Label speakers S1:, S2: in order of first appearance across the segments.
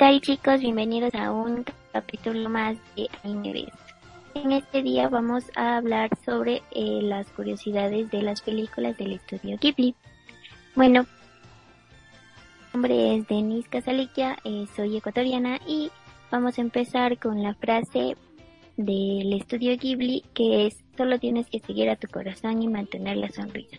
S1: Hola, ¿qué tal chicos? Bienvenidos a un capítulo más de. En este día vamos a hablar sobre eh, las curiosidades de las películas del estudio Ghibli. Bueno, mi nombre es Denise Casaliquia, eh, soy ecuatoriana y vamos a empezar con la frase del estudio Ghibli que es solo tienes que seguir a tu corazón y mantener la sonrisa.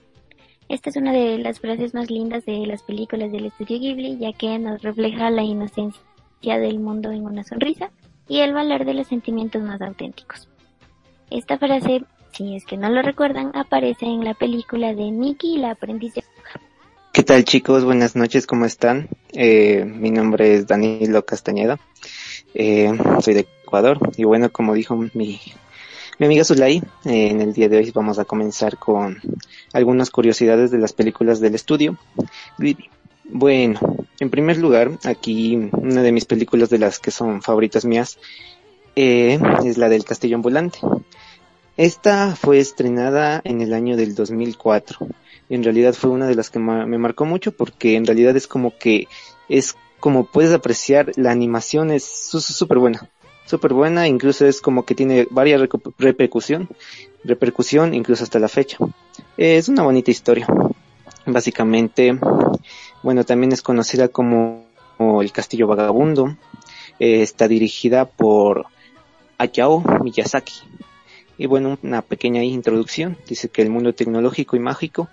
S1: Esta es una de las frases más lindas de las películas del estudio Ghibli, ya que nos refleja la inocencia del mundo en una sonrisa y el valor de los sentimientos más auténticos. Esta frase, si es que no lo recuerdan, aparece en la película de Mickey y la aprendiz de
S2: ¿Qué tal chicos? Buenas noches, ¿cómo están? Eh, mi nombre es Danilo Castañeda, eh, soy de Ecuador y bueno, como dijo mi mi amiga Zulay, eh, en el día de hoy vamos a comenzar con algunas curiosidades de las películas del estudio. Bueno, en primer lugar, aquí una de mis películas de las que son favoritas mías eh, es la del Castillo Ambulante. Esta fue estrenada en el año del 2004. En realidad fue una de las que me marcó mucho porque en realidad es como que es como puedes apreciar la animación es súper buena súper buena, incluso es como que tiene varias repercusión, repercusión incluso hasta la fecha. Es una bonita historia. Básicamente, bueno, también es conocida como El Castillo Vagabundo. está dirigida por Hayao Miyazaki. Y bueno, una pequeña introducción. Dice que el mundo tecnológico y mágico,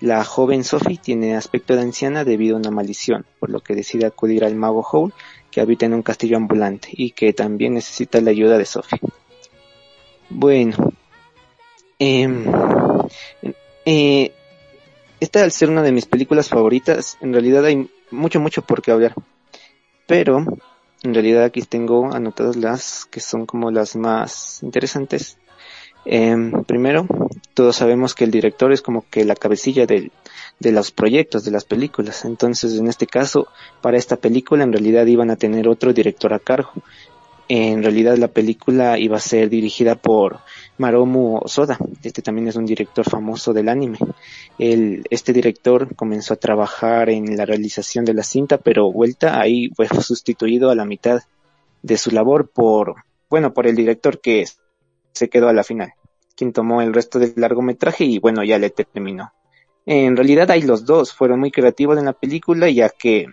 S2: la joven Sophie tiene aspecto de anciana debido a una maldición, por lo que decide acudir al mago Howl que habita en un castillo ambulante y que también necesita la ayuda de Sophie. Bueno, em, eh, esta al ser una de mis películas favoritas, en realidad hay mucho, mucho por qué hablar. Pero, en realidad aquí tengo anotadas las que son como las más interesantes. Em, primero, todos sabemos que el director es como que la cabecilla de los proyectos, de las películas. Entonces, en este caso, para esta película en realidad iban a tener otro director a cargo. En realidad la película iba a ser dirigida por Maromu Osoda. Este también es un director famoso del anime. El, este director comenzó a trabajar en la realización de la cinta, pero vuelta ahí fue sustituido a la mitad de su labor por, bueno, por el director que se quedó a la final, quien tomó el resto del largometraje y bueno, ya le terminó. En realidad hay los dos, fueron muy creativos en la película ya que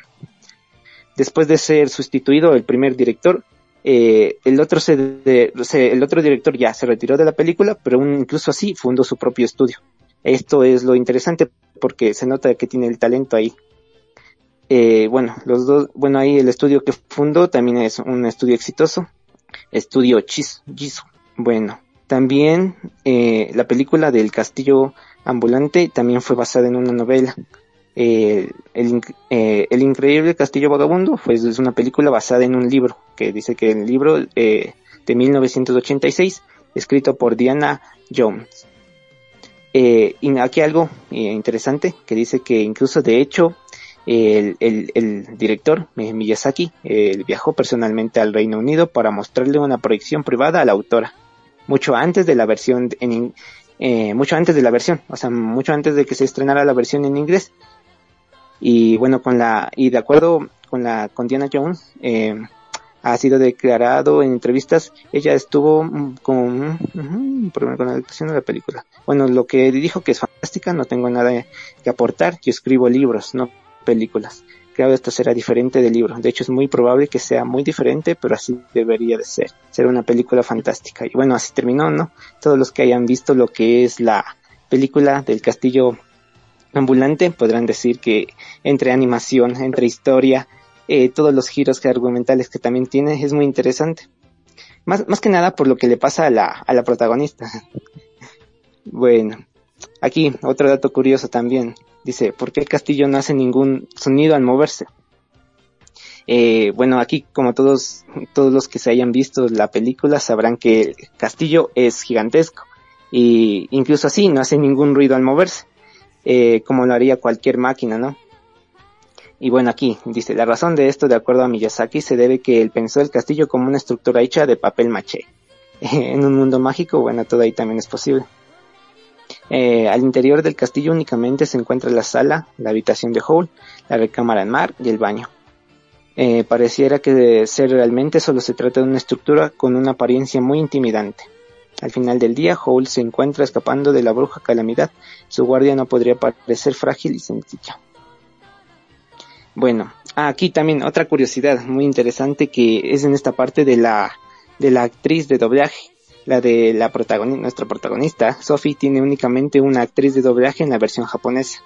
S2: después de ser sustituido el primer director, eh, el otro se, el otro director ya se retiró de la película, pero incluso así fundó su propio estudio. Esto es lo interesante porque se nota que tiene el talento ahí. Eh, bueno, los dos, bueno ahí el estudio que fundó también es un estudio exitoso, estudio Chis. Bueno, también eh, la película del castillo ambulante también fue basada en una novela. Eh, el, increíble Castillo Vagabundo fue es una película basada en un libro, que dice que el libro eh, de 1986, escrito por Diana Jones. Eh, y aquí algo interesante, que dice que incluso de hecho el, el director Miyazaki viajó personalmente al Reino Unido para mostrarle una proyección privada a la autora, mucho antes de la versión en, eh, mucho antes de la versión, o sea, mucho antes de que se estrenara la versión en inglés. Y bueno, con la, y de acuerdo con la, con Diana Jones, eh, ha sido declarado en entrevistas, ella estuvo con, con la adaptación de la película. Bueno, lo que dijo que es fantástica, no tengo nada que aportar, yo escribo libros, no películas creo esto será diferente del libro. De hecho, es muy probable que sea muy diferente, pero así debería de ser. Será una película fantástica. Y bueno, así terminó, ¿no? Todos los que hayan visto lo que es la película del castillo ambulante podrán decir que entre animación, entre historia, eh, todos los giros argumentales que también tiene es muy interesante. Más, más que nada por lo que le pasa a la, a la protagonista. bueno, aquí otro dato curioso también. Dice, ¿por qué el castillo no hace ningún sonido al moverse? Eh, bueno, aquí como todos, todos los que se hayan visto la película sabrán que el castillo es gigantesco y incluso así no hace ningún ruido al moverse, eh, como lo haría cualquier máquina, ¿no? Y bueno, aquí dice, la razón de esto, de acuerdo a Miyazaki, se debe que él pensó el castillo como una estructura hecha de papel maché. en un mundo mágico, bueno, todo ahí también es posible. Eh, al interior del castillo únicamente se encuentra la sala, la habitación de Hall, la recámara en mar y el baño. Eh, pareciera que de ser realmente solo se trata de una estructura con una apariencia muy intimidante. Al final del día, Howl se encuentra escapando de la bruja calamidad. Su guardia no podría parecer frágil y sencilla. Bueno, ah, aquí también otra curiosidad muy interesante que es en esta parte de la, de la actriz de doblaje. La de la protagonista, nuestra protagonista, Sophie, tiene únicamente una actriz de doblaje en la versión japonesa.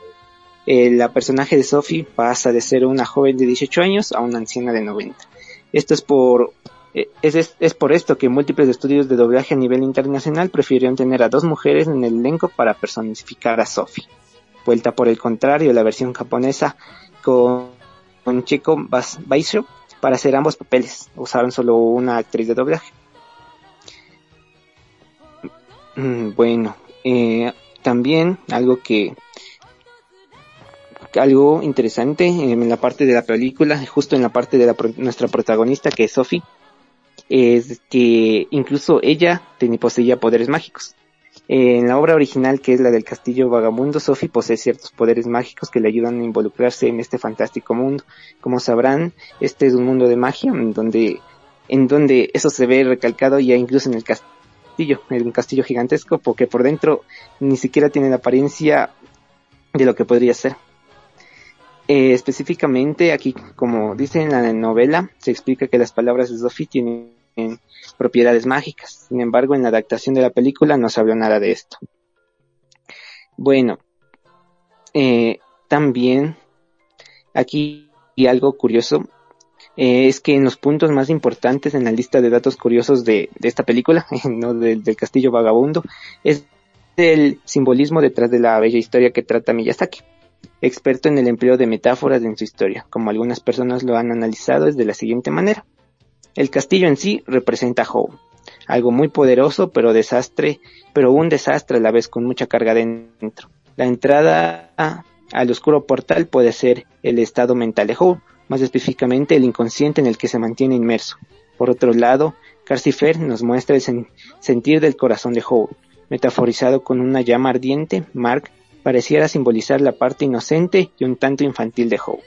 S2: Eh, la personaje de Sophie pasa de ser una joven de 18 años a una anciana de 90. Esto es por, eh, es, es, por esto que múltiples estudios de doblaje a nivel internacional prefirieron tener a dos mujeres en el elenco para personificar a Sophie. Vuelta por el contrario, la versión japonesa con, con Chico Baisho para hacer ambos papeles. Usaron solo una actriz de doblaje. Mm, bueno, eh, también algo que algo interesante en la parte de la película, justo en la parte de la, nuestra protagonista que es Sophie, es que incluso ella tenía, poseía poderes mágicos. En la obra original, que es la del Castillo Vagabundo, Sophie posee ciertos poderes mágicos que le ayudan a involucrarse en este fantástico mundo. Como sabrán, este es un mundo de magia en donde, en donde eso se ve recalcado ya incluso en el castillo, en un castillo gigantesco, porque por dentro ni siquiera tiene la apariencia de lo que podría ser. Eh, específicamente aquí, como dice en la novela, se explica que las palabras de Sophie tienen propiedades mágicas. Sin embargo, en la adaptación de la película no se habló nada de esto. Bueno, eh, también aquí y algo curioso eh, es que en los puntos más importantes en la lista de datos curiosos de, esta película, no del castillo vagabundo, es el simbolismo detrás de la bella historia que trata Miyazaki experto en el empleo de metáforas en su historia, como algunas personas lo han analizado es de la siguiente manera. El castillo en sí representa a Howe, algo muy poderoso pero desastre, pero un desastre a la vez con mucha carga dentro. La entrada al oscuro portal puede ser el estado mental de Howe, más específicamente el inconsciente en el que se mantiene inmerso. Por otro lado, Carcifer nos muestra el sentir del corazón de Howe, metaforizado con una llama ardiente, Mark pareciera simbolizar la parte inocente y un tanto infantil de Howe.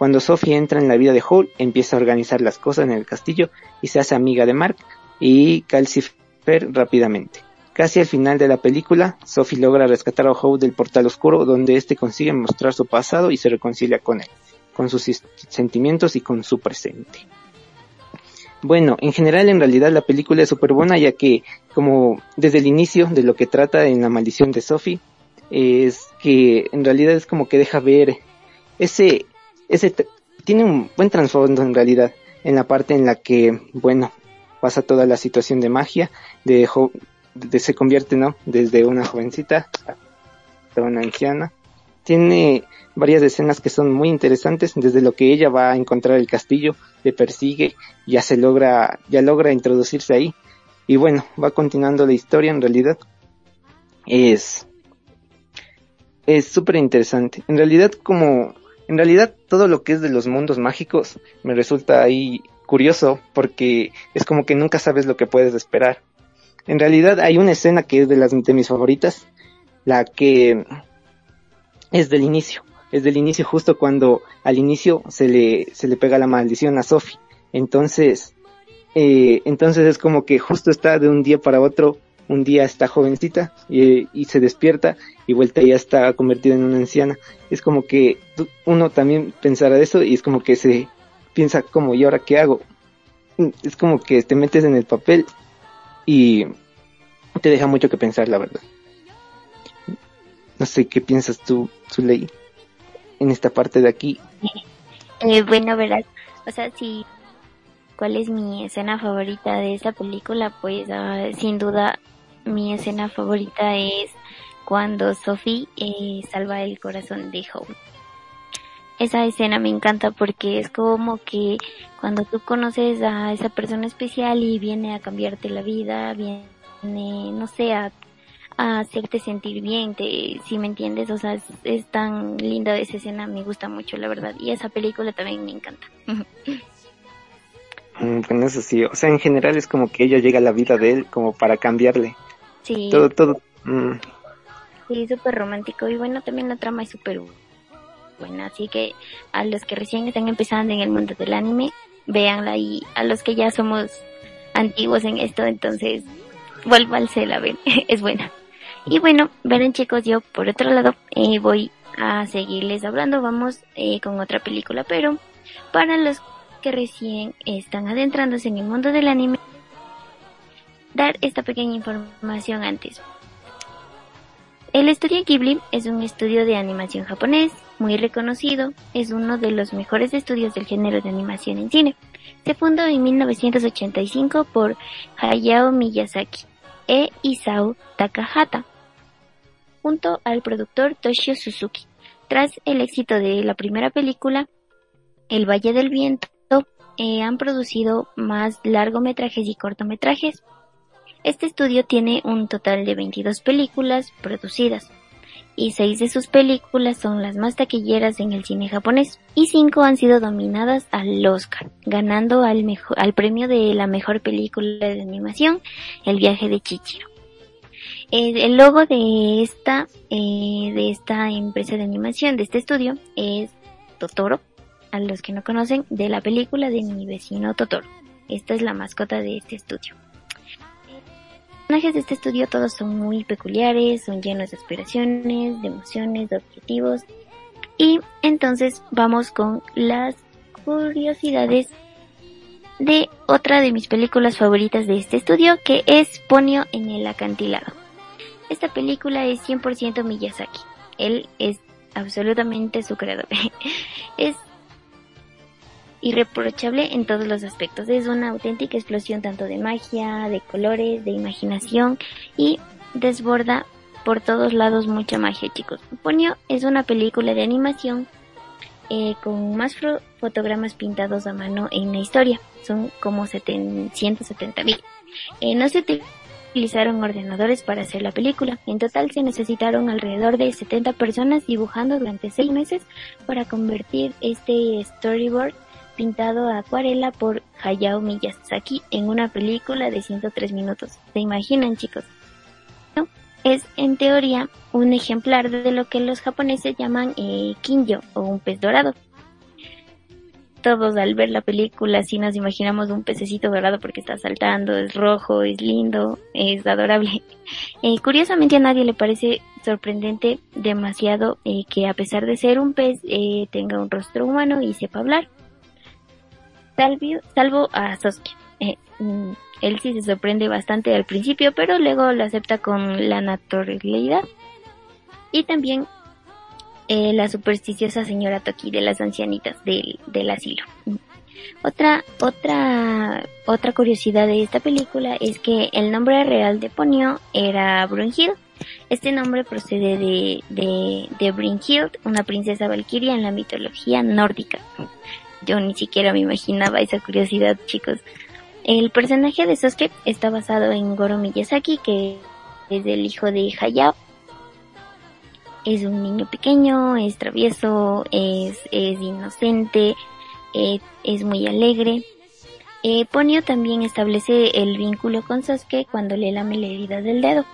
S2: Cuando Sophie entra en la vida de Howe, empieza a organizar las cosas en el castillo y se hace amiga de Mark y Calcifer rápidamente. Casi al final de la película, Sophie logra rescatar a Howe del portal oscuro donde éste consigue mostrar su pasado y se reconcilia con él, con sus sentimientos y con su presente. Bueno, en general en realidad la película es súper buena ya que como desde el inicio de lo que trata en la maldición de Sophie, es que en realidad es como que deja ver ese, ese, tiene un buen trasfondo en realidad en la parte en la que, bueno, pasa toda la situación de magia, de, de se convierte, ¿no? Desde una jovencita a una anciana. Tiene varias escenas que son muy interesantes, desde lo que ella va a encontrar el castillo, le persigue, ya se logra, ya logra introducirse ahí. Y bueno, va continuando la historia en realidad. Es, es súper interesante. En realidad, como, en realidad todo lo que es de los mundos mágicos me resulta ahí curioso porque es como que nunca sabes lo que puedes esperar. En realidad hay una escena que es de las de mis favoritas, la que es del inicio, es del inicio justo cuando al inicio se le, se le pega la maldición a Sophie. Entonces, eh, entonces es como que justo está de un día para otro un día está jovencita y, se despierta y vuelta ya está convertida en una anciana. Es como que uno también pensará eso y es como que se piensa como, ¿y ahora qué hago? Es como que te metes en el papel y te deja mucho que pensar, la verdad. No sé qué piensas tú, Zuley, en esta parte de aquí.
S1: Eh, bueno, verás, o sea, si cuál es mi escena favorita de esta película, pues ah, sin duda mi escena favorita es cuando Sophie eh, salva el corazón de Hope. Esa escena me encanta porque es como que cuando tú conoces a esa persona especial y viene a cambiarte la vida, viene, no sé, a, hacerte sentir bien, te, si me entiendes, o sea, es, tan linda esa escena, me gusta mucho, la verdad. Y esa película también me encanta.
S2: Mm, bueno, eso sí, o sea, en general es como que ella llega a la vida de él como para cambiarle.
S1: Sí.
S2: Todo, todo. Mm.
S1: Sí, súper romántico. Y bueno, también la trama es súper buena. Así que a los que recién están empezando en el mundo del anime, véanla y a los que ya somos antiguos en esto, entonces vuélvanse la ver, es buena. Y bueno, verán chicos, yo por otro lado eh, voy a seguirles hablando, vamos eh, con otra película, pero para los que recién están adentrándose en el mundo del anime, dar esta pequeña información antes. El estudio Ghibli es un estudio de animación japonés muy reconocido, es uno de los mejores estudios del género de animación en cine. Se fundó en 1985 por Hayao Miyazaki e Isao Takahata, junto al productor Toshio Suzuki. Tras el éxito de la primera película, El Valle del Viento, eh, han producido más largometrajes y cortometrajes. Este estudio tiene un total de 22 películas producidas y seis de sus películas son las más taquilleras en el cine japonés y cinco han sido dominadas al Oscar, ganando al, al premio de la mejor película de animación, El viaje de Chichiro. El, logo de esta, eh, de esta empresa de animación, de este estudio, es Totoro, a los que no conocen, de la película de mi vecino Totoro. Esta es la mascota de este estudio personajes de este estudio todos son muy peculiares, son llenos de aspiraciones, de emociones, de objetivos. Y entonces vamos con las curiosidades de otra de mis películas favoritas de este estudio, que es Ponio en el acantilado. Esta película es 100% Miyazaki. Él es absolutamente su creador. irreprochable en todos los aspectos. Es una auténtica explosión tanto de magia, de colores, de imaginación y desborda por todos lados mucha magia, chicos. Ponio es una película de animación eh, con más fotogramas pintados a mano en la historia. Son como 170 mil. Eh, no se utilizaron ordenadores para hacer la película. En total se necesitaron alrededor de 70 personas dibujando durante 6 meses para convertir este storyboard pintado a acuarela por Hayao Miyazaki en una película de 103 minutos. ¿Se imaginan, chicos? Es en teoría un ejemplar de lo que los japoneses llaman eh, kinjo o un pez dorado. Todos al ver la película sí nos imaginamos un pececito dorado porque está saltando, es rojo, es lindo, es adorable. Eh, curiosamente a nadie le parece sorprendente demasiado eh, que a pesar de ser un pez eh, tenga un rostro humano y sepa hablar salvo a Sasuke. Eh, mm, él sí se sorprende bastante al principio, pero luego lo acepta con la naturalidad. Y también eh, la supersticiosa señora Toki de las ancianitas del, del asilo. Mm. Otra, otra, otra curiosidad de esta película es que el nombre real de Ponyo era Brunhild. Este nombre procede de, de, de una princesa valquiria en la mitología nórdica. Yo ni siquiera me imaginaba esa curiosidad, chicos. El personaje de Sasuke está basado en Goro Miyazaki, que es el hijo de Hayao. Es un niño pequeño, es travieso, es, es inocente, eh, es muy alegre. Eh, Ponyo también establece el vínculo con Sasuke cuando le lame la herida del dedo.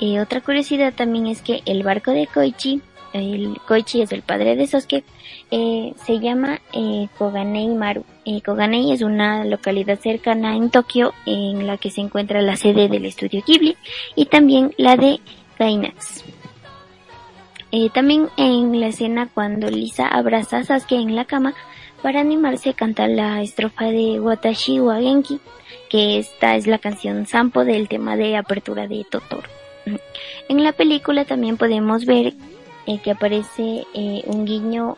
S1: Eh, otra curiosidad también es que el barco de Koichi el Koichi es el padre de Sosuke, eh, se llama eh, Koganei Maru. Eh, Koganei es una localidad cercana en Tokio en la que se encuentra la sede del estudio Ghibli y también la de Gainax. También en la escena cuando Lisa abraza a Sasuke en la cama para animarse canta la estrofa de Watashi wa Genki, que esta es la canción Sampo del tema de apertura de Totoro. En la película también podemos ver eh, que aparece eh, un guiño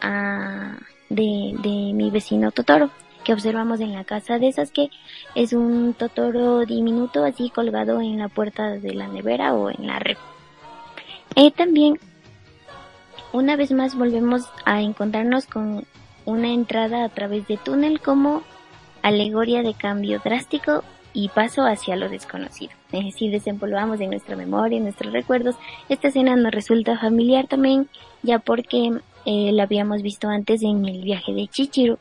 S1: a, de, de mi vecino Totoro que observamos en la casa de esas que es un Totoro diminuto así colgado en la puerta de la nevera o en la red. Eh, también una vez más volvemos a encontrarnos con una entrada a través de túnel como alegoria de cambio drástico y paso hacia lo desconocido. Es decir, desempolvamos en nuestra memoria, en nuestros recuerdos. Esta escena nos resulta familiar también, ya porque eh, la habíamos visto antes en el viaje de Chichiro.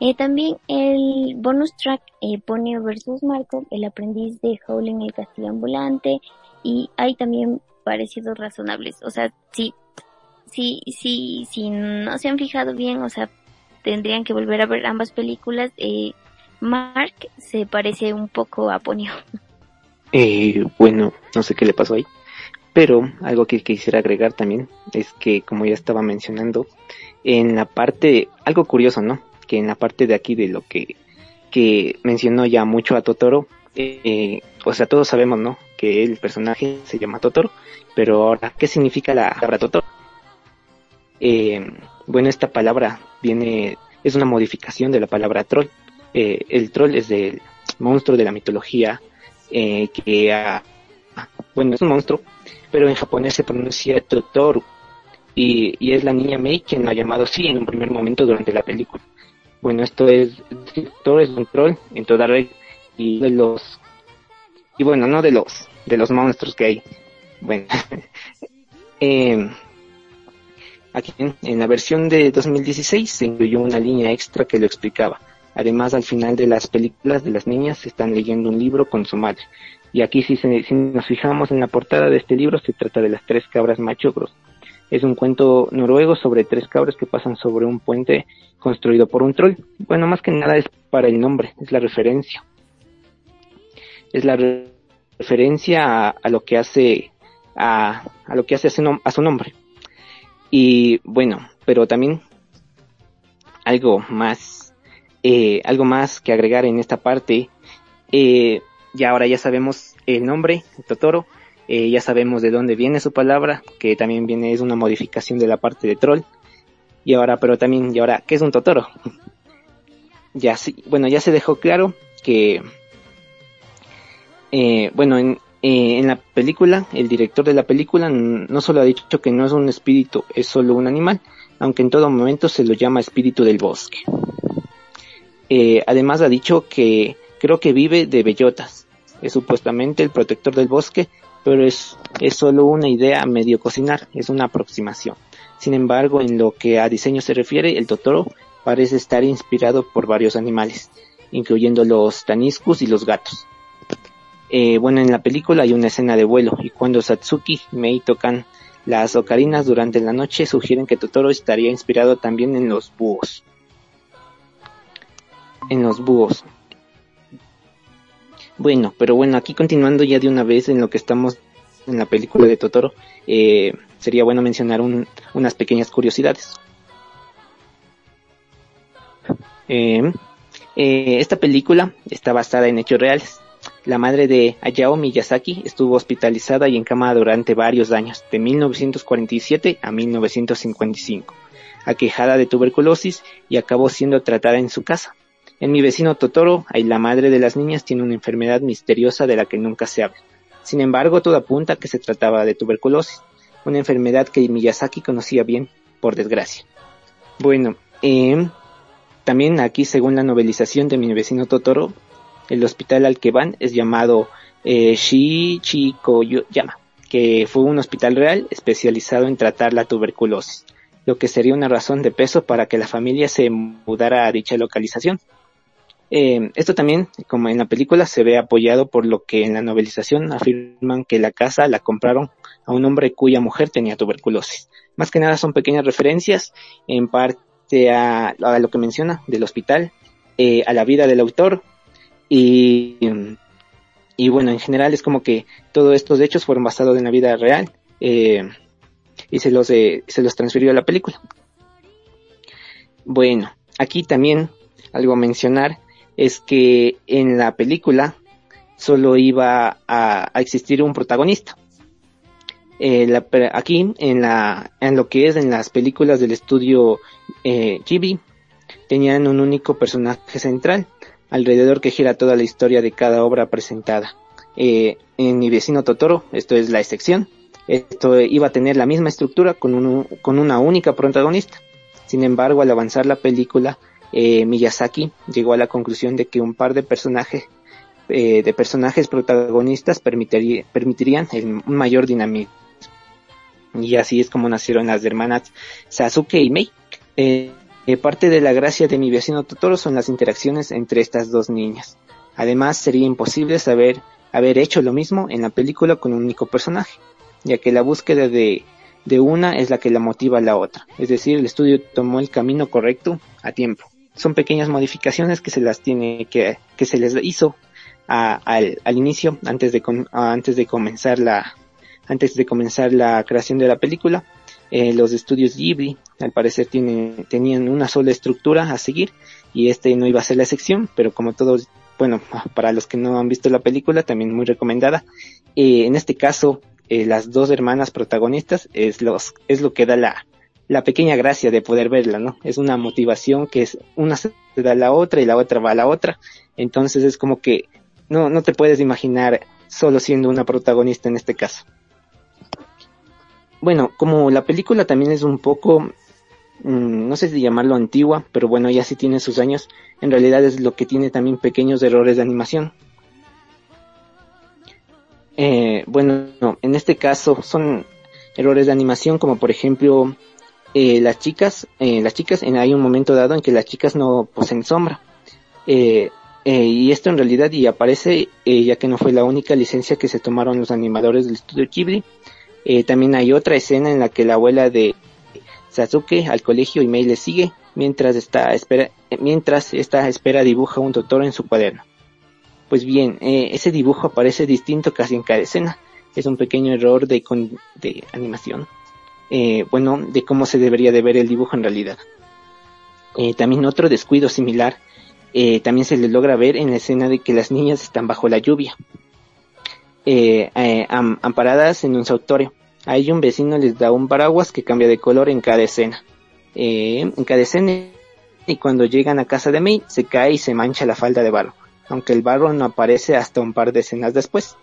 S1: Eh, también el bonus track eh, Ponyo versus Marco, el aprendiz de Howling el castillo ambulante, y hay también parecidos razonables. O sea, sí, si, si, si no se han fijado bien, o sea, tendrían que volver a ver ambas películas. Eh, Mark se parece un poco a Ponyo.
S2: Eh, bueno, no sé qué le pasó ahí. Pero algo que quisiera agregar también es que, como ya estaba mencionando, en la parte, algo curioso, ¿no? Que en la parte de aquí de lo que, que mencionó ya mucho a Totoro, eh, o sea, todos sabemos, ¿no? Que el personaje se llama Totoro, pero ahora, ¿qué significa la palabra Totoro? Eh, bueno, esta palabra viene, es una modificación de la palabra troll. Eh, el troll es del monstruo de la mitología eh, que, ha, bueno, es un monstruo pero en japonés se pronuncia Totoro. Y, y es la niña Mei quien lo ha llamado así en un primer momento durante la película. Bueno, esto es, Totoro es un troll en toda regla y de los, y bueno, no de los, de los monstruos que hay. Bueno, eh, aquí en la versión de 2016 se incluyó una línea extra que lo explicaba. Además, al final de las películas de las niñas están leyendo un libro con su madre. Y aquí si, si nos fijamos en la portada de este libro, se trata de las tres cabras machogros. Es un cuento noruego sobre tres cabras que pasan sobre un puente construido por un troll. Bueno, más que nada es para el nombre, es la referencia. Es la referencia a, lo que hace a lo que hace a su, a su nombre. Y bueno, pero también algo más, eh, algo más que agregar en esta parte. Eh, ya ahora ya sabemos el nombre, Totoro, eh, ya sabemos de dónde viene su palabra, que también viene, es una modificación de la parte de troll. Y ahora, pero también, y ahora, ¿qué es un Totoro? ya sí, bueno, ya se dejó claro que, eh, bueno, en, en la película, el director de la película no solo ha dicho que no es un espíritu, es solo un animal, aunque en todo momento se lo llama espíritu del bosque. Además ha dicho que creo que vive de bellotas, es supuestamente el protector del bosque, pero es, es solo una idea medio cocinar, es una aproximación. Sin embargo, en lo que a diseño se refiere, el Totoro parece estar inspirado por varios animales, incluyendo los taniscus y los gatos. Eh, bueno, en la película hay una escena de vuelo y cuando Satsuki y Mei tocan las ocarinas durante la noche sugieren que Totoro estaría inspirado también en los búhos. En los búhos. Bueno, pero bueno, aquí continuando ya de una vez en lo que estamos en la película de Totoro, eh, sería bueno mencionar unas pequeñas curiosidades. Eh, eh, esta película está basada en hechos reales. La madre de Hayao Miyazaki estuvo hospitalizada y en cama durante varios años, de 1947 a 1955, aquejada de tuberculosis y acabó siendo tratada en su casa. En mi vecino Totoro, ahí la madre de las niñas tiene una enfermedad misteriosa de la que nunca se habla. Sin embargo, todo apunta que se trataba de tuberculosis, una enfermedad que Miyazaki conocía bien, por desgracia. Bueno, eh, también aquí, según la novelización de mi vecino Totoro, el hospital al que van es llamado eh, Shichikoyama, que fue un hospital real especializado en tratar la tuberculosis, lo que sería una razón de peso para que la familia se mudara a dicha localización. Eh, esto también, como en la película, se ve apoyado por lo que en la novelización afirman que la casa la compraron a un hombre cuya mujer tenía tuberculosis. Más que nada son pequeñas referencias, en parte a, lo que menciona del hospital, eh, a la vida del autor y, bueno, en general es como que todos estos hechos fueron basados en la vida real eh, y se los, se los transfirió a la película. Bueno, aquí también algo a mencionar es que en la película solo iba a, existir un protagonista. Eh, aquí en la en lo que es en las películas del estudio eh, tenían un único personaje central alrededor que gira toda la historia de cada obra presentada. Eh, en mi vecino Totoro, esto es la excepción, esto iba a tener la misma estructura con, con una única protagonista. Sin embargo, al avanzar la película, eh, Miyazaki llegó a la conclusión de que un par de personajes eh, de personajes protagonistas permitirían un mayor dinamismo. Y así es como nacieron las hermanas Sasuke y Mei. Eh, parte de la gracia de mi vecino Totoro son las interacciones entre estas dos niñas. Además, sería imposible saber haber hecho lo mismo en la película con un único personaje, ya que la búsqueda de de una es la que la motiva a la otra. Es decir, el estudio tomó el camino correcto a tiempo. Son pequeñas modificaciones que se las tiene que, que se les hizo al, al, inicio, antes de, antes de comenzar la, antes de comenzar la creación de la película. Eh, los estudios Ghibli, al parecer, tienen, tenían una sola estructura a seguir y este no iba a ser la sección, pero como todos, bueno, para los que no han visto la película, también muy recomendada. Eh, en este caso, eh, las dos hermanas protagonistas es, los, es lo que da la, la pequeña gracia de poder verla, ¿no? Es una motivación que es una se da a la otra y la otra va a la otra. Entonces es como que no, no te puedes imaginar solo siendo una protagonista en este caso. Bueno, como la película también es un poco, mm, no sé si llamarlo antigua, pero bueno, ya sí tiene sus años, en realidad es lo que tiene también pequeños errores de animación. Eh, bueno, en este caso son errores de animación como por ejemplo eh, las chicas, eh, las chicas, en, hay un momento dado en que las chicas no poseen sombra. Eh, eh, y esto en realidad y aparece ya que no fue la única licencia que se tomaron los animadores del estudio Ghibli. también hay otra escena en la que la abuela de Sasuke al colegio y Mei le sigue mientras está espera, mientras esta espera dibuja un Totoro en su cuaderno. Pues bien, eh, ese dibujo aparece distinto casi en cada escena. Es un pequeño error de, de animación. Eh, bueno, de cómo se debería de ver el dibujo en realidad. Eh, también otro descuido similar, eh, también se le logra ver en la escena de que las niñas están bajo la lluvia, eh, amparadas en un sautorio. Ahí un vecino les da un paraguas que cambia de color en cada escena. En cada escena y cuando llegan a casa de May se cae y se mancha la falda de barro aunque el barro no aparece hasta un par de escenas después.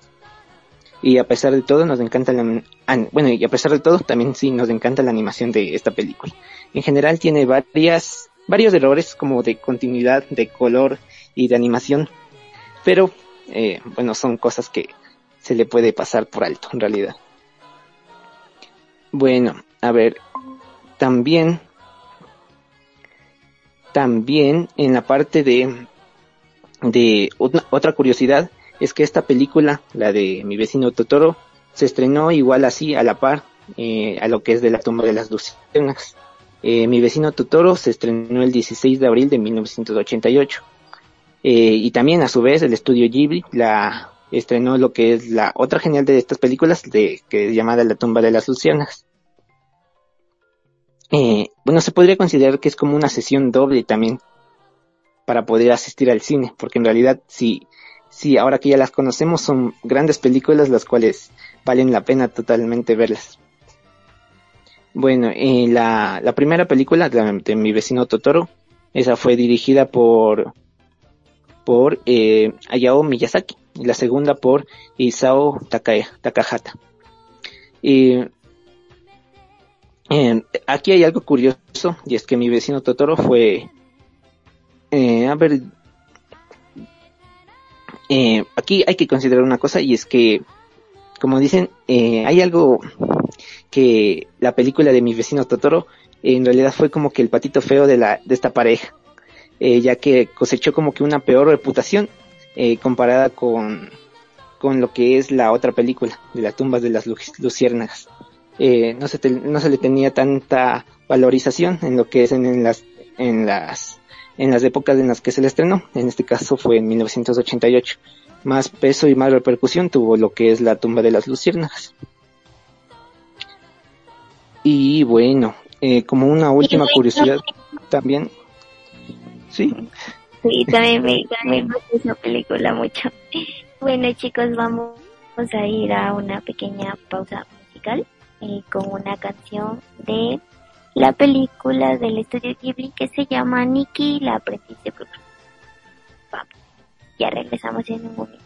S2: Y a pesar de todo nos encanta la, bueno, y a pesar de todo también sí nos encanta la animación de esta película. En general tiene varias, varios errores como de continuidad, de color y de animación, pero eh, bueno, son cosas que se le puede pasar por alto en realidad. Bueno, a ver, también, también en la parte de de otra curiosidad es que esta película, la de mi vecino Totoro, se estrenó igual así a la par eh, a lo que es de la tumba de las luciérnagas. Eh, mi vecino Totoro se estrenó el 16 de abril de 1988. Eh, y también a su vez el estudio Ghibli la estrenó lo que es la otra genial de estas películas que es llamada La tumba de las luciérnagas. Bueno, se podría considerar que es como una sesión doble también para poder asistir al cine, porque en realidad sí, sí, ahora que ya las conocemos son grandes películas las cuales valen la pena totalmente verlas. Bueno, eh, la, la primera película de, mi vecino Totoro, esa fue dirigida por por eh, Hayao Miyazaki y la segunda por Isao Takahata. Y eh, aquí hay algo curioso y es que mi vecino Totoro fue eh, a ver, eh, aquí hay que considerar una cosa y es que, como dicen, eh, hay algo que la película de mi vecino Totoro en realidad fue como que el patito feo de la de esta pareja, ya que cosechó como que una peor reputación comparada con con lo que es la otra película de las tumbas de las luciérnagas. no se no se le tenía tanta valorización en lo que es en las en las en las épocas en las que se le estrenó, en este caso fue en 1988. Más peso y más repercusión tuvo lo que es la tumba de las luciérnagas. Y bueno, eh, como una última curiosidad también,
S1: sí. Sí, también me, también me esa película mucho. Bueno chicos, vamos a ir a una pequeña pausa musical eh, con una canción de la película del estudio Ghibli que se llama Nikki la aprendiz de Brooklyn. Vamos, ya regresamos en un momento.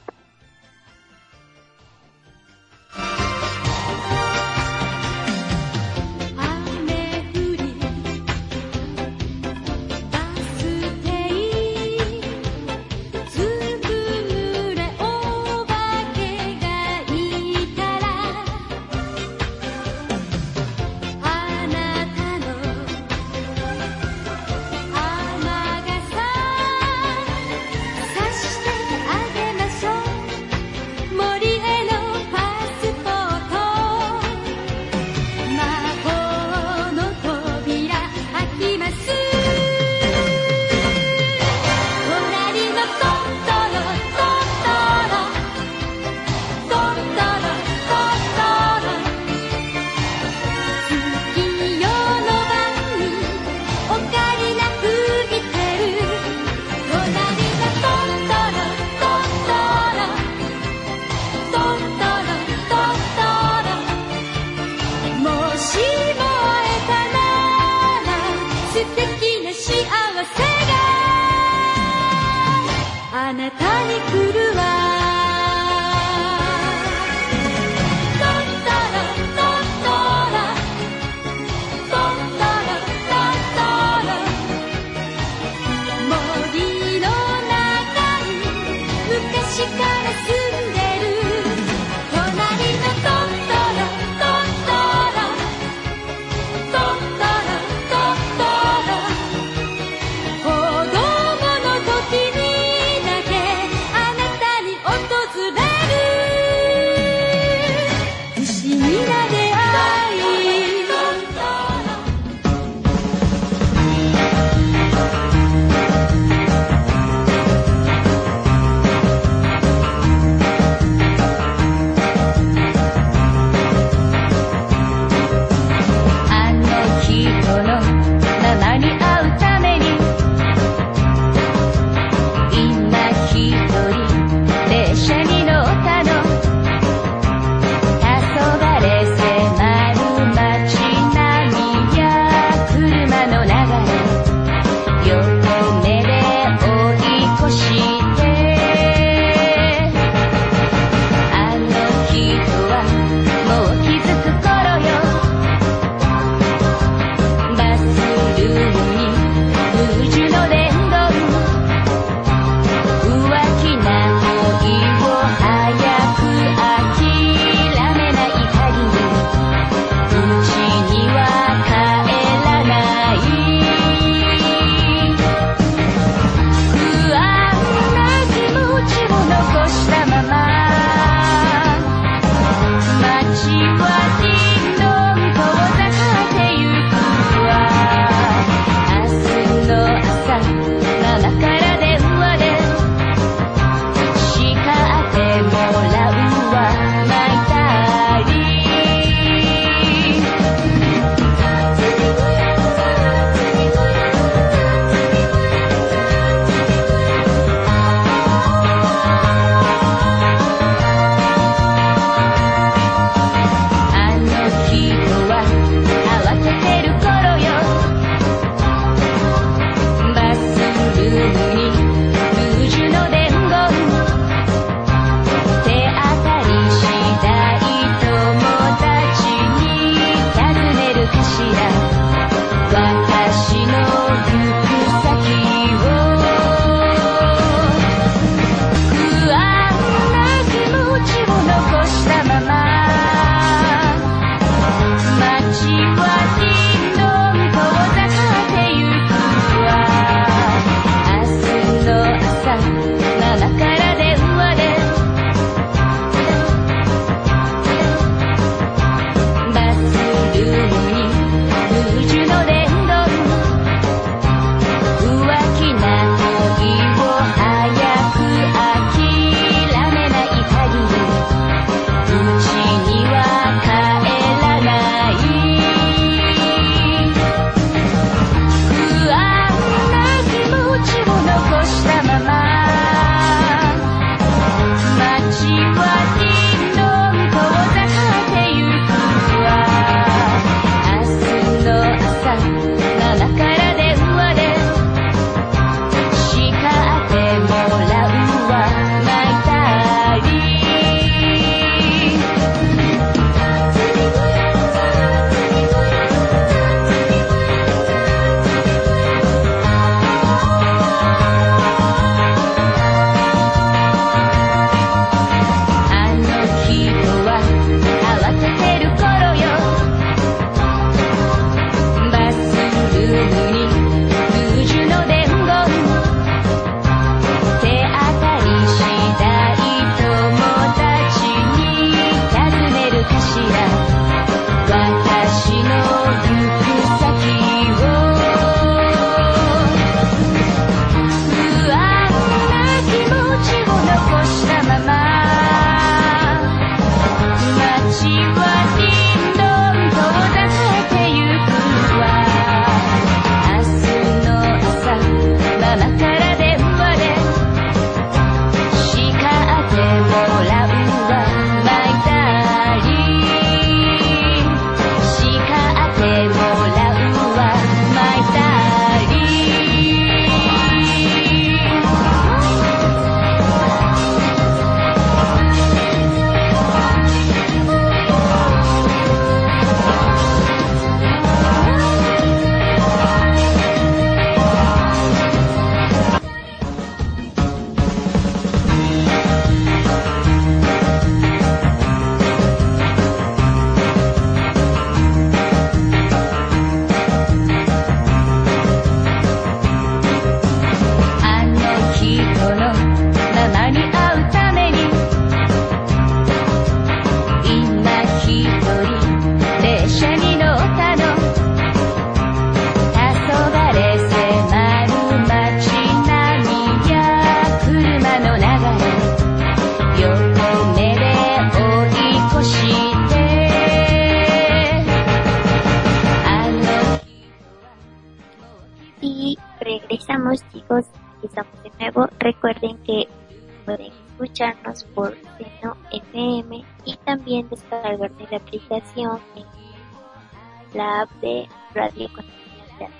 S1: Descargarse la aplicación en la app de Radio Continental.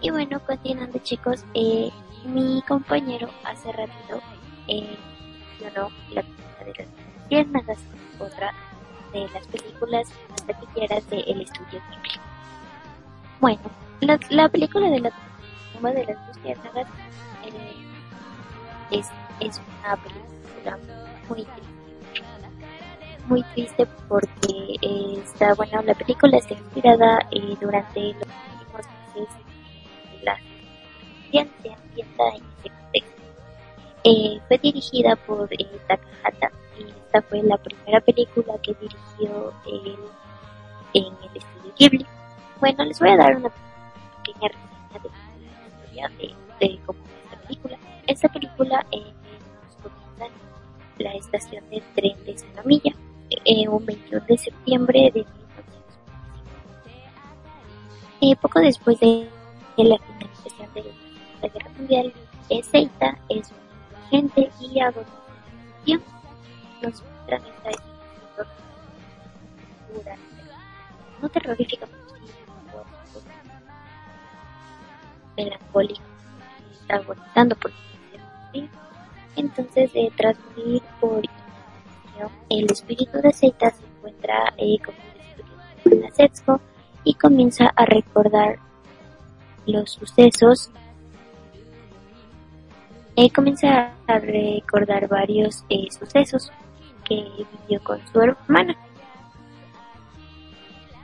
S1: Y bueno, continuando chicos, eh, mi compañero hace ratito eh, mencionó la película de las piernas, otra de las películas más taquilleras del estudio Ghibli. Bueno, la, la película de la tumba de las luciérnagas eh, es, es una película muy triste. Muy triste porque eh, está, bueno, la película está inspirada eh, durante los últimos meses la se ambienta en ese contexto. Fue dirigida por eh, Takahata y esta fue la primera película que dirigió él en el estudio Ghibli. Bueno, les voy a dar una pequeña reseña de la historia de, de cómo es esta película. Esta película eh, nos la estación de tren de Sanomilla, eh, un 21 de septiembre de 1945. Eh, poco después de, de la finalización de la Guerra Mundial, Seita es un agente y agotación. Nos muestran esta escena dura, no terrorífica, está agonizando por. Entonces, eh, tras morir por el espíritu de Seita se encuentra eh, como el espíritu Setsuko y comienza a recordar los sucesos eh, comienza a recordar varios eh, sucesos que vivió con su hermana.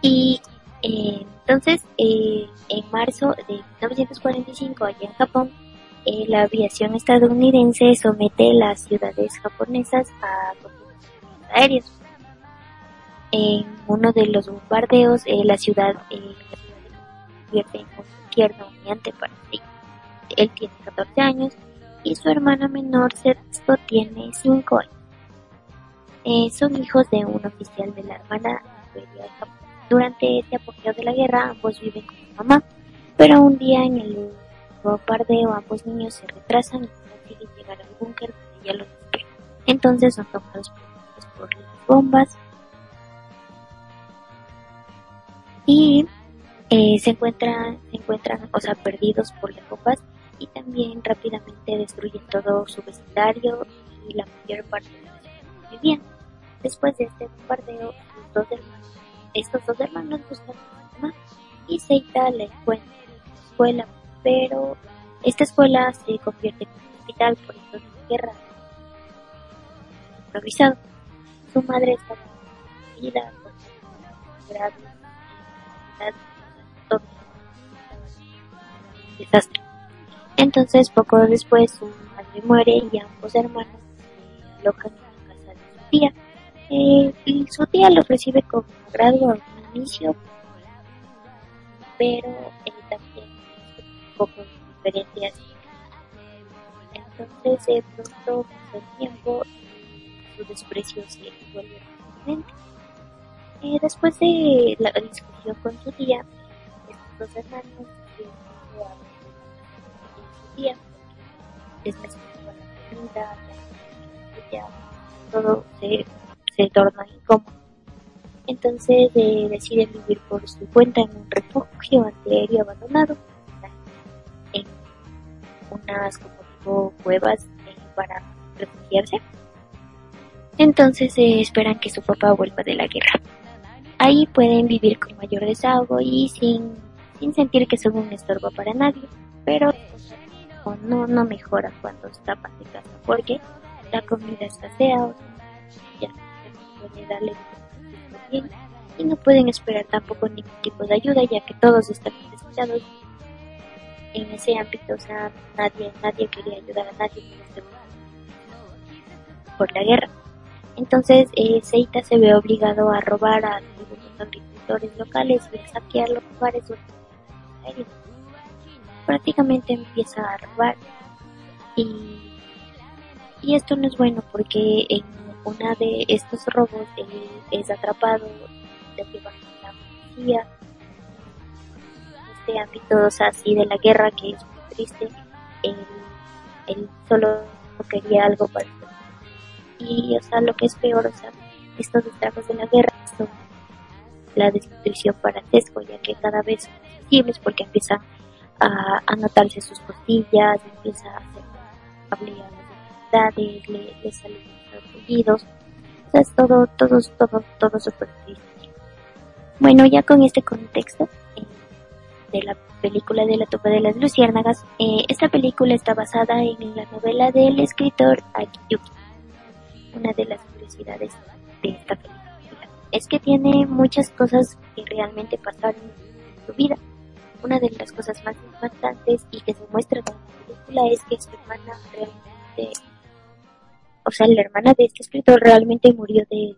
S1: Y eh, entonces, en marzo de 1945, allá en Japón, la aviación estadounidense somete las ciudades japonesas a aéreos. En uno de los bombardeos, eh, la ciudad eh, convierte en un infierno humeante para sí. Él tiene 14 años y su hermana menor Setsuko tiene 5 años. Eh, son hijos de un oficial de la Armada Imperial Japonesa. Durante este apogeo de la guerra, ambos viven con su mamá, pero un día en el bombardeo ambos niños se retrasan y consiguen llegar al búnker donde ya los espera. Entonces son tomados por, bombas y eh, se encuentran, se encuentran, o sea, perdidos por las bombas y también rápidamente destruyen todo su vecindario y la mayor parte de ciudad donde vivían. Después de este bombardeo, sus dos hermanos, estos dos hermanos buscan a su mamá y Seita la encuentra en la escuela, pero esta escuela se convierte en un hospital por la guerra improvisado. Su madre estaba herida con desastre. Entonces, poco después, su madre muere y ambos hermanos se en la casa de su tía. Eh, y su tía los recibe con agrado al inicio, pero eh, también es un poco diferente así. Entonces, de pronto, con el tiempo, su desprecio se vuelve. Eh, después de la discusión con su tía, estos dos hermanos su tía, es la comida, todo se, se torna incómodo. Entonces eh, deciden vivir por su cuenta en un refugio antiaéreo abandonado, en unas como tipo cuevas eh, para refugiarse. Entonces eh, esperan que su papá vuelva de la guerra. Ahí pueden vivir con mayor desahogo y sin, sin sentir que son un estorbo para nadie, pero no, no mejora cuando escapan de porque la comida escasea, o ya puede darle bien y no pueden esperar tampoco ningún tipo de ayuda ya que todos están necesitados en ese ámbito, o sea, nadie, nadie quería ayudar a nadie este por la guerra. Entonces, eh, Seita se ve obligado a robar a algunos agricultores locales y a saquear los lugares donde. Prácticamente empieza a robar y, y esto no es bueno porque en una de estos robos él es atrapado, se lleva la policía, este ámbito así de la guerra que es muy triste, él, él solo quería algo para y o sea lo que es peor o sea estos estragos de la guerra son la destrucción para Tesco ya que cada vez son más visibles porque empiezan a, a notarse sus costillas empieza a hacer hable a las enfermedades le, le salen los o sea es todo todo todo todo súper bueno ya con este contexto eh, de la película de la tumba de las luciérnagas eh, esta película está basada en la novela del escritor Akiyuki una de las curiosidades de esta película es que tiene muchas cosas que realmente pasaron en su vida. Una de las cosas más importantes y que se muestra en la película es que su hermana realmente, o sea, la hermana de este escritor realmente murió de,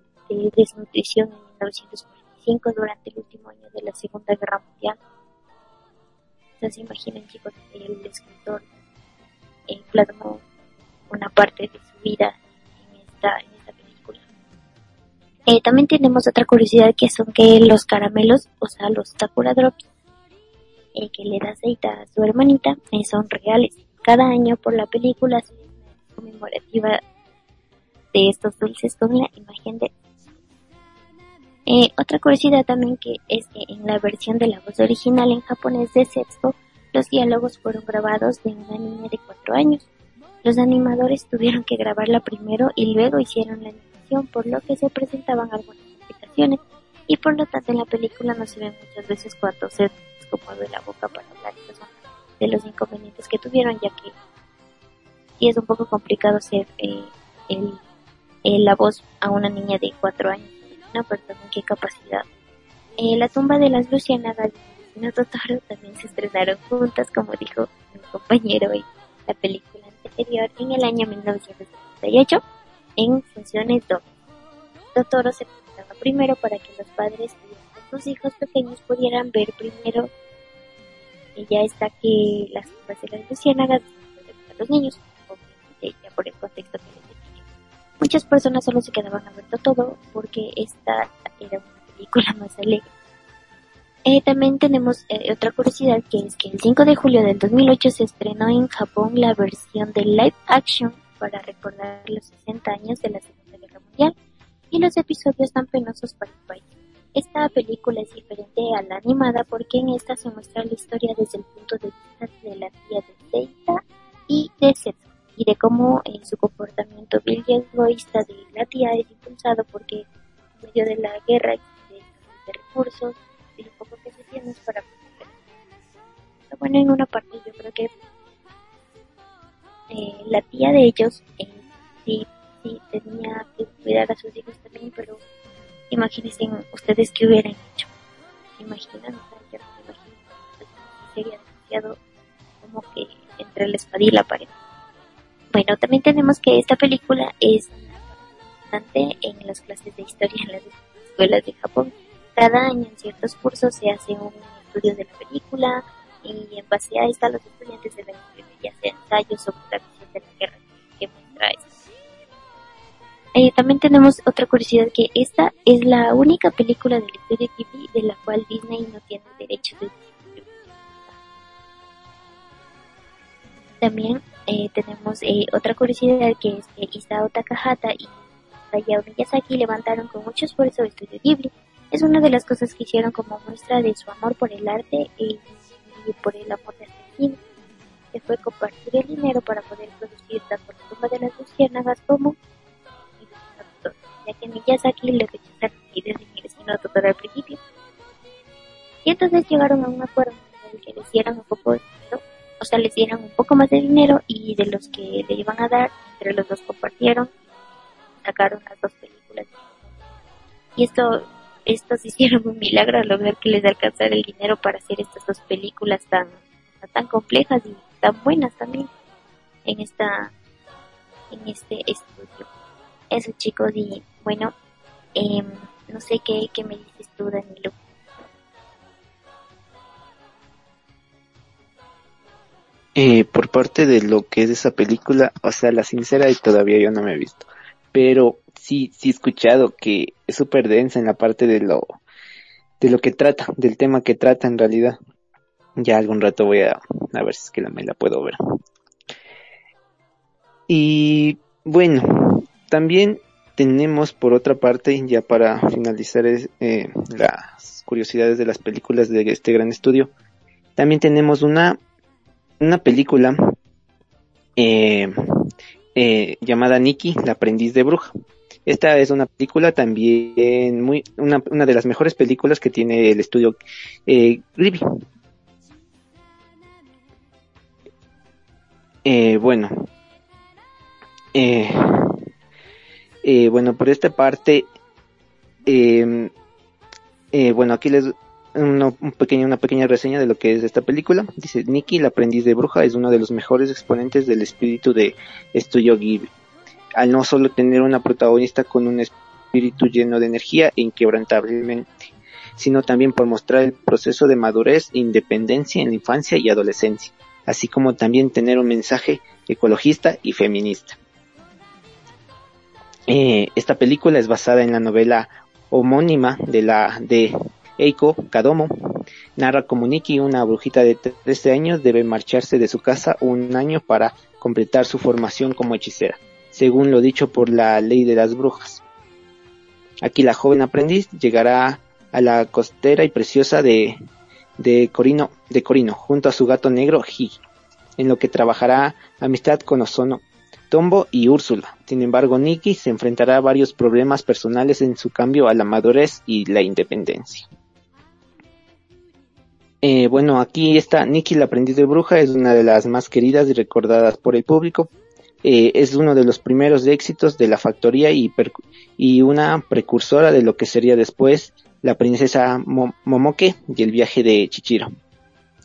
S1: desnutrición en 1945 durante el último año de la Segunda Guerra Mundial. Entonces imaginen chicos, el escritor eh, plasmó una parte de su vida en esta película. Eh, también tenemos otra curiosidad que son que los caramelos, o sea, los Sakura Drops, eh, que le da aceite a su hermanita, eh, son reales. Cada año por la película se conmemorativa de estos dulces con la imagen de otra curiosidad también que es que en la versión de la voz original en japonés de Setsuko, los diálogos fueron grabados de una niña de 4 años. Los animadores tuvieron que grabarla primero y luego hicieron la animación, por lo que se presentaban algunas complicaciones y por lo tanto en la película no se ve muchas veces cuando se de la boca para hablar de los inconvenientes que tuvieron, ya que sí es un poco complicado hacer eh, el, la voz a una niña de cuatro años, ¿no? Pero también qué capacidad. Eh, la tumba de las Lucianagas y Totoro también se estrenaron juntas, como dijo mi compañero en la película en el año 1978 en funciones dobles. Totoro se presentaba primero para que los padres y sus hijos pequeños pudieran ver primero y ya está que las cosas de las luciérnagas a los niños, ya por el contexto que les decía. Muchas personas solo se quedaban a ver todo porque esta era una película más alegre. Eh, también tenemos eh, otra curiosidad que es que el 5 de julio del 2008 se estrenó en Japón la versión de live action para recordar los 60 años de la Segunda Guerra Mundial y los episodios tan penosos para el país. Esta película es diferente a la animada porque en esta se muestra la historia desde el punto de vista de la tía de Seita y de Setsu y de cómo en su comportamiento vil y egoísta de la tía es impulsado porque en medio de la guerra de recursos y un poco que se tiene para Pero bueno, en una parte yo creo que eh, la tía de ellos eh, sí, sí tenía que cuidar a sus hijos también, pero imagínense ustedes qué hubieran hecho. Imaginan, yo me imagino, sería demasiado como que entre la espada y la pared. Bueno, también tenemos que esta película es bastante en las clases de historia en las escuelas de Japón cada año en ciertos cursos se hace un estudio de la película y en base a esta los estudiantes deben escribir ya sea ensayos sobre la de la guerra que muestra esto. Eh, también tenemos otra curiosidad que esta es la única película del estudio Ghibli de la cual Disney no tiene derecho de distribución. También eh, tenemos eh, otra curiosidad que es que Isao Takahata y Hayao Miyazaki levantaron con mucho esfuerzo el estudio Ghibli es una de las cosas que hicieron como muestra de su amor por el arte y, por el amor del cine, que fue compartir el dinero para poder producir tanto la tumba de las luciérnagas como ya que Miyazaki le rechazaron la idea de mi vecino Totoro al principio. Y entonces llegaron a un acuerdo en el que les dieran un poco de dinero, o sea, les dieran un poco más de dinero y de los que le iban a dar, entre los dos compartieron, sacaron las dos películas. Y esto estos hicieron un milagro al lograr que les alcanzara el dinero para hacer estas dos películas tan, tan complejas y tan buenas también en esta en este estudio. Eso chicos y bueno, eh, no sé qué, qué me dices tú Danilo.
S2: Eh, por parte de lo que es esa película, o sea, la sincera y todavía yo no me he visto, pero sí, sí he escuchado que es súper densa en la parte de lo, de lo que trata, del tema que trata en realidad. Ya algún rato voy a, a ver si es que la, me la puedo ver. Y bueno, también tenemos por otra parte, ya para finalizar eh, las curiosidades de las películas de este gran estudio, también tenemos una, una película eh, eh, llamada Nikki, la aprendiz de bruja. Esta es una película también muy, una, una de las mejores películas que tiene el estudio eh, Eh, bueno, eh, eh, bueno, por esta parte, em, eh, bueno, aquí les una, un pequeño, una pequeña reseña de lo que es esta película. Dice, Nikki, la aprendiz de bruja, es uno de los mejores exponentes del espíritu de Estudio Ghibli. Al no solo tener una protagonista con un espíritu lleno de energía e inquebrantablemente, sino también por mostrar el proceso de madurez e independencia en la infancia y adolescencia así como también tener un mensaje ecologista y feminista. Eh, esta película es basada en la novela homónima de la de Eiko Kadomo. Narra como Nikki, una brujita de 13 años, debe marcharse de su casa un año para completar su formación como hechicera, según lo dicho por la ley de las brujas. Aquí la joven aprendiz llegará a la costera y preciosa de Corino, junto a su gato negro Hi, en lo que trabajará amistad con Ozono, Tombo y Úrsula. Sin embargo, Nikki se enfrentará a varios problemas personales en su cambio a la madurez y la independencia. Eh, bueno, aquí está Nikki, la aprendiz de bruja, es una de las más queridas y recordadas por el público. Eh, es uno de los primeros éxitos de la factoría y, y una precursora de lo que sería después la princesa Momoke y el viaje de Chichiro.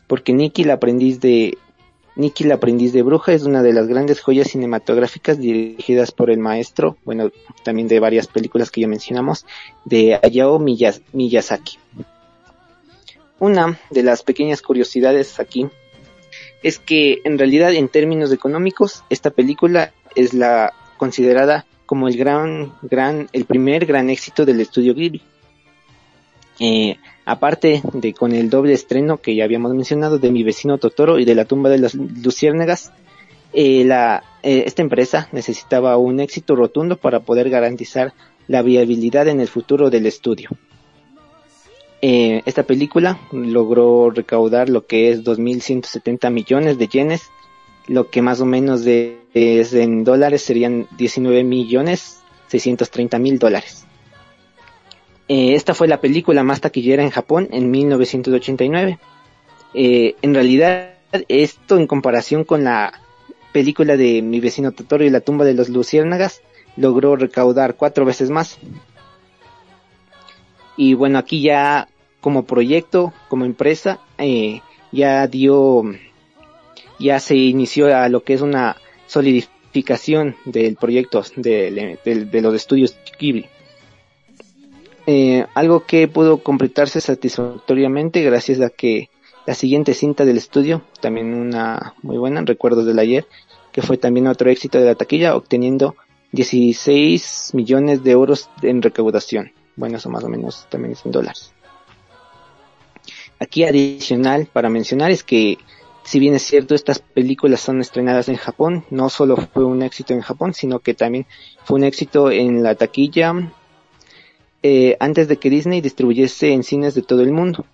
S2: Porque Nikki, la aprendiz de Nikki, la aprendiz de bruja, es una de las grandes joyas cinematográficas dirigidas por el maestro, bueno, también de varias películas que ya mencionamos, de Hayao Miyazaki. Una de las pequeñas curiosidades aquí es que en realidad en términos económicos esta película es la considerada como el gran, gran, el primer gran éxito del estudio Ghibli eh, aparte de con el doble estreno que ya habíamos mencionado de Mi vecino Totoro y de La tumba de las luciérnagas, eh, la, eh, esta empresa necesitaba un éxito rotundo para poder garantizar la viabilidad en el futuro del estudio. Eh, esta película logró recaudar lo que es 2.170 millones de yenes, lo que más o menos es en dólares serían 19 millones 630 mil dólares. Eh, esta fue la película más taquillera en Japón en 1989. Eh, en realidad, esto en comparación con la película de Mi vecino Totoro y la tumba de los luciérnagas, logró recaudar cuatro veces más. Y bueno, aquí ya como proyecto, como empresa, eh, ya dio, ya se inició a lo que es una solidificación del proyecto de, los estudios Ghibli. Eh, algo que pudo completarse satisfactoriamente gracias a que la siguiente cinta del estudio, también una muy buena, Recuerdos del Ayer, que fue también otro éxito de la taquilla, obteniendo 16 millones de euros en recaudación. Bueno, eso más o menos también es en dólares. Aquí adicional para mencionar es que si bien es cierto estas películas son estrenadas en Japón, no solo fue un éxito en Japón, sino que también fue un éxito en la taquilla eh, antes de que Disney distribuyese en cines de todo el mundo.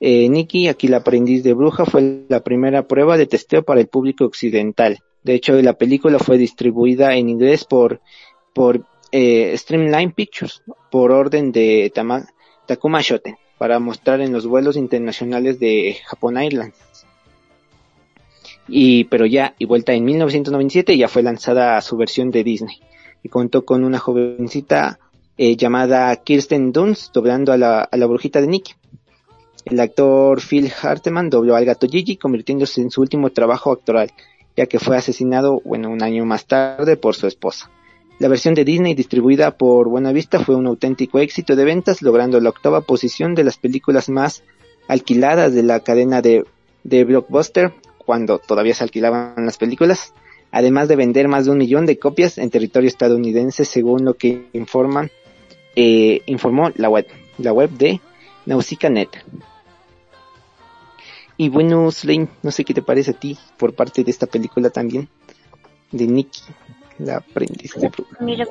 S2: Eh, Nikki, aquí la aprendiz de bruja, fue la primera prueba de testeo para el público occidental. De hecho, la película fue distribuida en inglés por, por eh, Streamline Pictures, por orden de Takuma Shoten, para mostrar en los vuelos internacionales de Japón Airlines. Y, pero ya, y vuelta en 1997, ya fue lanzada su versión de Disney. Y contó con una jovencita eh, llamada Kirsten Dunst, doblando a la, a la brujita de Nick. El actor Phil Hartman dobló al gato Gigi, convirtiéndose en su último trabajo actoral, ya que fue asesinado, bueno, un año más tarde por su esposa. La versión de Disney distribuida por Buena Vista fue un auténtico éxito de ventas, logrando la octava posición de las películas más alquiladas de la cadena de, Blockbuster, cuando todavía se alquilaban las películas, además de vender más de un millón de copias en territorio estadounidense, según lo que informan eh, informó la web, la web de Nausicaa.net. Y bueno, Slane, no sé qué te parece a ti por parte de esta película también, de Nikki, la aprendiz de
S1: Mira,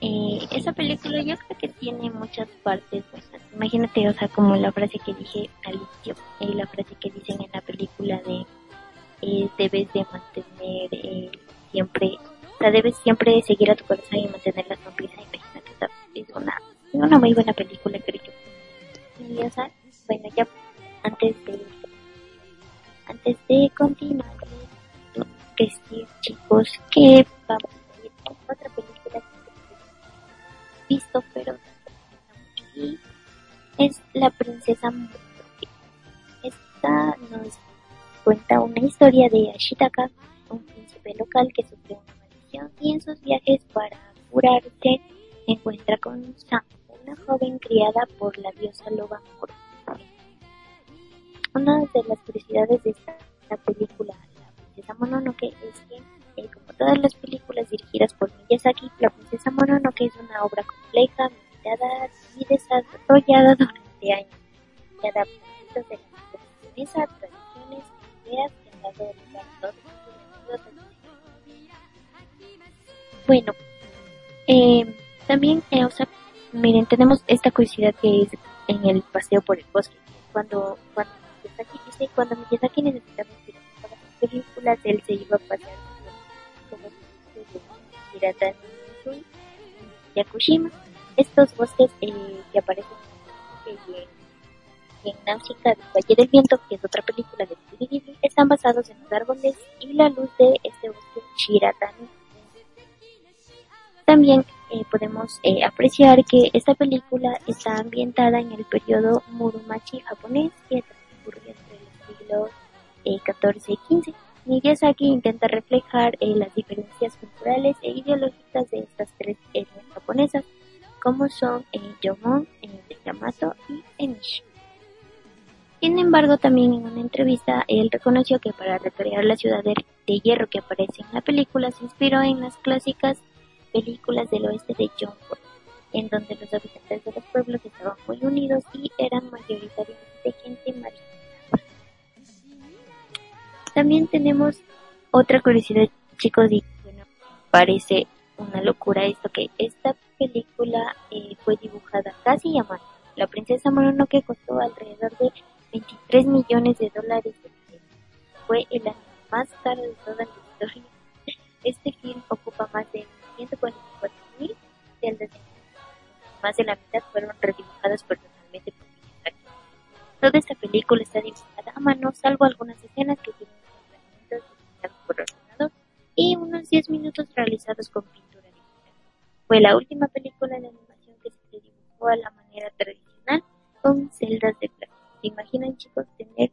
S1: eh, esa película yo creo que tiene muchas partes buenas. Imagínate, o sea, como la frase que dije al inicio, y la frase que dicen en la película de eh, debes de mantener eh, siempre, o sea, debes siempre seguir a tu corazón y mantener la sonrisa. Imagínate, es una, es una muy buena película, creo yo. Y, o sea, bueno, ya antes de antes de continuar, sí, chicos, que vamos a ir otra película que visto, pero y es La Princesa Mononoke. Esta nos cuenta una historia de Ashitaka, un príncipe local que sufrió una maldición y en sus viajes para curarse encuentra con Sam, una joven criada por la diosa loba. Una de las curiosidades de esta película, La Princesa Mononoke, es que, todas las películas dirigidas por Miyazaki, La Princesa Mononoke es una obra compleja, meditada y desarrollada durante años, que adapta de la japonesa a tradiciones y ideas que han dado lugar a todo Bueno, eh, también, eh, o sea, miren, tenemos esta curiosidad que es en el paseo por el bosque, cuando, cuando Miyazaki dice, cuando Miyazaki necesitaba inspiración para sus películas, él se iba a pasear Hirata Yakushima. Estos bosques eh, que aparecen en, en Náusica del Valle del Viento, que es otra película de Ghibli, están basados en los árboles y la luz de este bosque Shiratani. También eh, podemos eh, apreciar que esta película está ambientada en el periodo Muromachi japonés, que ocurrió entre los siglos eh, y XV. Miyazaki intenta reflejar eh, las diferencias culturales e ideológicas de estas tres etnias japonesas, como son eh, Yomon, Yamato y Enishi. Sin embargo, también en una entrevista, él reconoció que para recrear la ciudad de, hierro que aparece en la película, se inspiró en las clásicas películas del oeste de John Ford, en donde los habitantes de los pueblos estaban muy unidos y eran mayoritariamente gente marina. También tenemos otra curiosidad, chicos, y bueno, parece una locura esto que esta película eh, fue dibujada casi a mano. La princesa Mononoke costó alrededor de 23 millones de dólares. Fue el año más caro de toda la historia. Este film ocupa más de 144 mil celdas Más de la mitad fueron redibujadas personalmente por Miyazaki. Toda esta película está dibujada a mano, salvo algunas escenas que tienen por ordenador y unos 10 minutos realizados con pintura digital. Fue la última película de animación que se dibujó a la manera tradicional con celdas de plástico. ¿Se imaginan chicos tener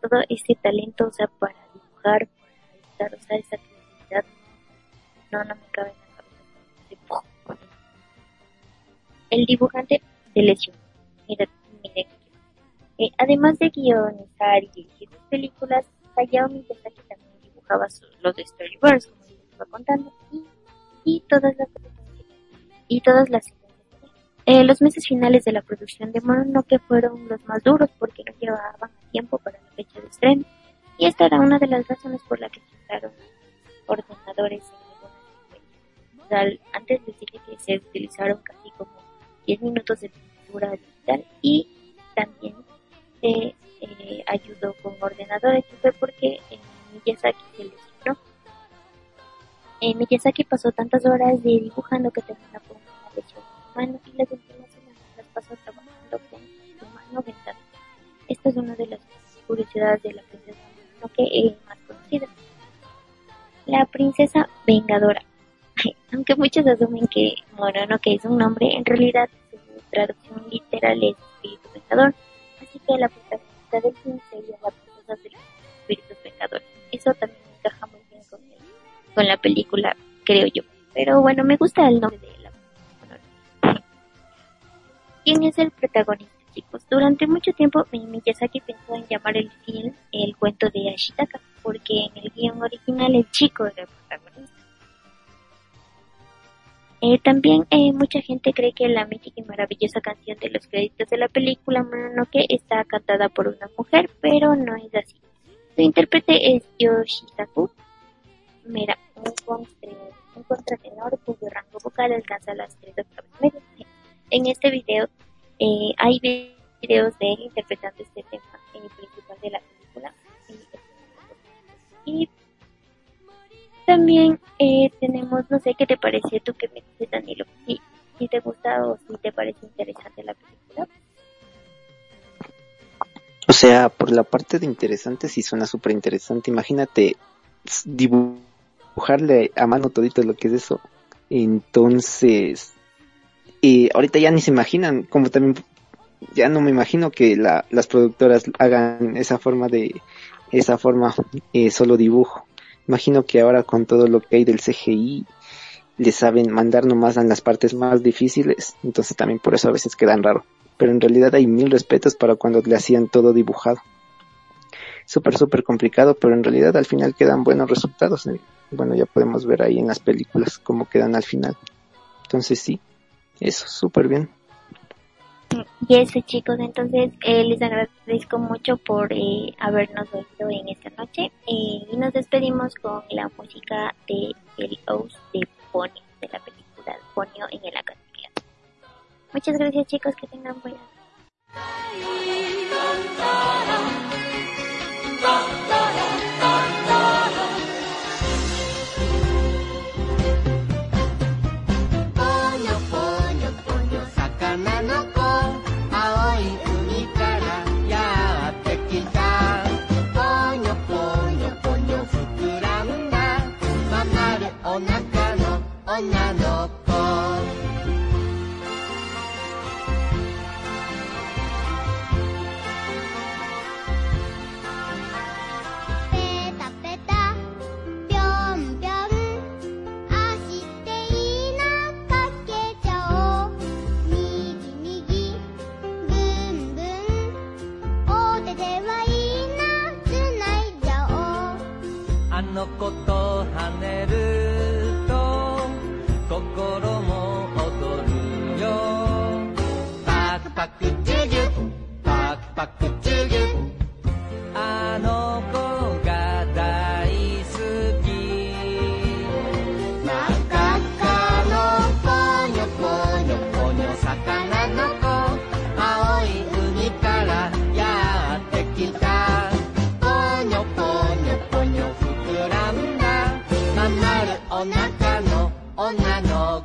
S1: todo ese talento, o sea, para dibujar, para estar, o sea, esa creatividad? No, no me cabe en la cabeza. El dibujante se lesionó. Mira, miren. Eh, además de guionizar y dirigir películas, Hayao Miyazaki también dibujaba los de storyboards, como les estaba contando, y, y todas las y todas las eh, los meses finales de la producción de Mononoke fueron los más duros porque no llevaban tiempo para la fecha de estreno y esta era una de las razones por la que se usaron ordenadores en algunas Antes les dije que se utilizaron casi como 10 minutos de pintura digital y también se eh, ayudó con ordenadores fue porque Miyazaki se lesionó. Eh, Miyazaki pasó tantas horas de dibujando que terminó con una lesión en mano y las últimas semanas las pasó trabajando con su mano dentada. Esta es una de las curiosidades de la princesa que es más conocida. La princesa vengadora. Aunque muchos asumen que que es un nombre, en realidad su traducción literal es con la película, creo yo. Pero bueno, me gusta el nombre de la ¿Quién es el protagonista, chicos? Durante mucho tiempo Miyazaki pensó en llamar el film El cuento de Ashitaka, porque en el guion original el chico era el protagonista. Eh, también eh, mucha gente cree que la mítica y maravillosa canción de los créditos de la película Mononoke está cantada por una mujer, pero no es así. Su intérprete es Yoshisaku Mira, un, contratenor cuyo rango vocal alcanza las tres octavas medias. En este video eh, hay videos de él interpretando este tema principal de la película. Y también eh, tenemos, no sé qué te pareció tú que me dices, Danilo, si, si te gusta o si te parece interesante la película.
S2: O sea, por la parte de interesante sí suena súper interesante. Imagínate dibujarle a mano todito lo que es eso. Entonces, y ahorita ya ni se imaginan, como también ya no me imagino que la, las productoras hagan esa forma de esa forma eh, solo dibujo. Imagino que ahora con todo lo que hay del CGI le saben mandar nomás en las partes más difíciles, entonces también por eso a veces quedan raro. Pero en realidad hay mil respetos para cuando le hacían todo dibujado. Súper, súper complicado, pero en realidad al final quedan buenos resultados. ¿eh? Bueno, ya podemos ver ahí en las películas cómo quedan al final. Entonces sí, eso, súper bien.
S1: Y eso chicos, entonces eh, les agradezco mucho por eh, habernos oído en esta noche eh, y nos despedimos con la música de el host de Ponio, de la película Ponio en el Academia. Muchas gracias chicos, que tengan お
S3: なかのおなの」